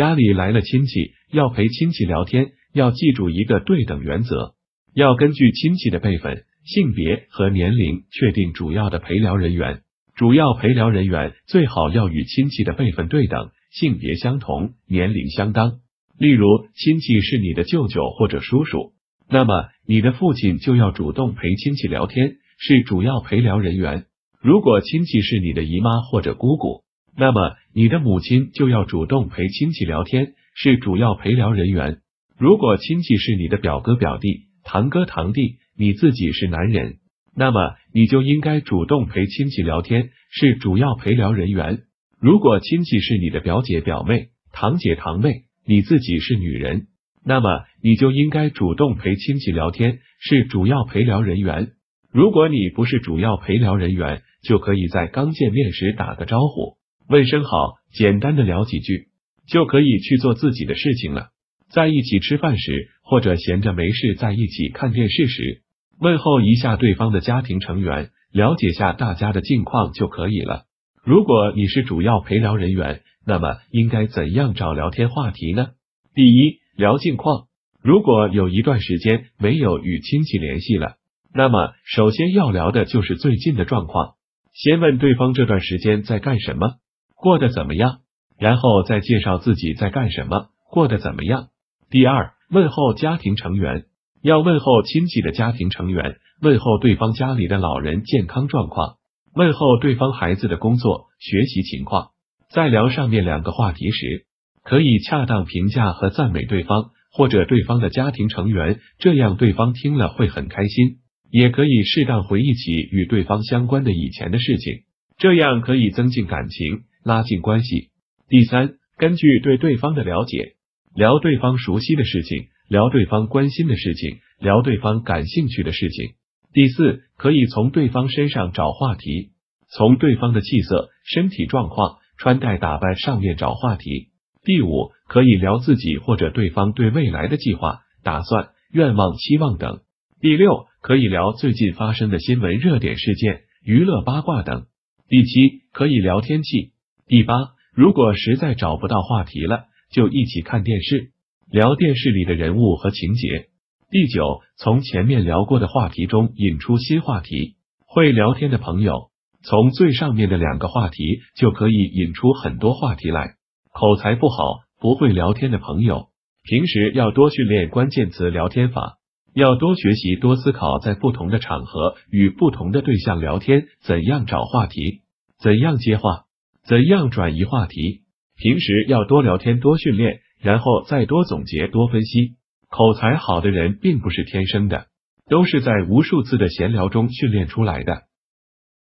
家里来了亲戚，要陪亲戚聊天，要记住一个对等原则，要根据亲戚的辈分、性别和年龄确定主要的陪聊人员。主要陪聊人员最好要与亲戚的辈分对等、性别相同、年龄相当。例如，亲戚是你的舅舅或者叔叔，那么你的父亲就要主动陪亲戚聊天，是主要陪聊人员。如果亲戚是你的姨妈或者姑姑，那么你的母亲就要主动陪亲戚聊天，是主要陪聊人员。如果亲戚是你的表哥表弟、堂哥堂弟，你自己是男人。那么你就应该主动陪亲戚聊天，是主要陪聊人员。如果亲戚是你的表姐表妹、堂姐堂妹，你自己是女人，那么你就应该主动陪亲戚聊天，是主要陪聊人员。如果你不是主要陪聊人员，就可以在刚见面时打个招呼，问声好，简单的聊几句，就可以去做自己的事情了。在一起吃饭时，或者闲着没事在一起看电视时。问候一下对方的家庭成员，了解下大家的近况就可以了。如果你是主要陪聊人员，那么应该怎样找聊天话题呢？第一，聊近况。如果有一段时间没有与亲戚联系了，那么首先要聊的就是最近的状况。先问对方这段时间在干什么，过得怎么样，然后再介绍自己在干什么，过得怎么样。第二，问候家庭成员。要问候亲戚的家庭成员，问候对方家里的老人健康状况，问候对方孩子的工作学习情况。在聊上面两个话题时，可以恰当评价和赞美对方或者对方的家庭成员，这样对方听了会很开心。也可以适当回忆起与对方相关的以前的事情，这样可以增进感情，拉近关系。第三，根据对对方的了解，聊对方熟悉的事情。聊对方关心的事情，聊对方感兴趣的事情。第四，可以从对方身上找话题，从对方的气色、身体状况、穿戴打扮上面找话题。第五，可以聊自己或者对方对未来的计划、打算、愿望、期望等。第六，可以聊最近发生的新闻、热点事件、娱乐八卦等。第七，可以聊天气。第八，如果实在找不到话题了，就一起看电视。聊电视里的人物和情节。第九，从前面聊过的话题中引出新话题。会聊天的朋友，从最上面的两个话题就可以引出很多话题来。口才不好、不会聊天的朋友，平时要多训练关键词聊天法，要多学习、多思考，在不同的场合与不同的对象聊天，怎样找话题，怎样接话，怎样转移话题。平时要多聊天，多训练。然后再多总结、多分析。口才好的人并不是天生的，都是在无数次的闲聊中训练出来的。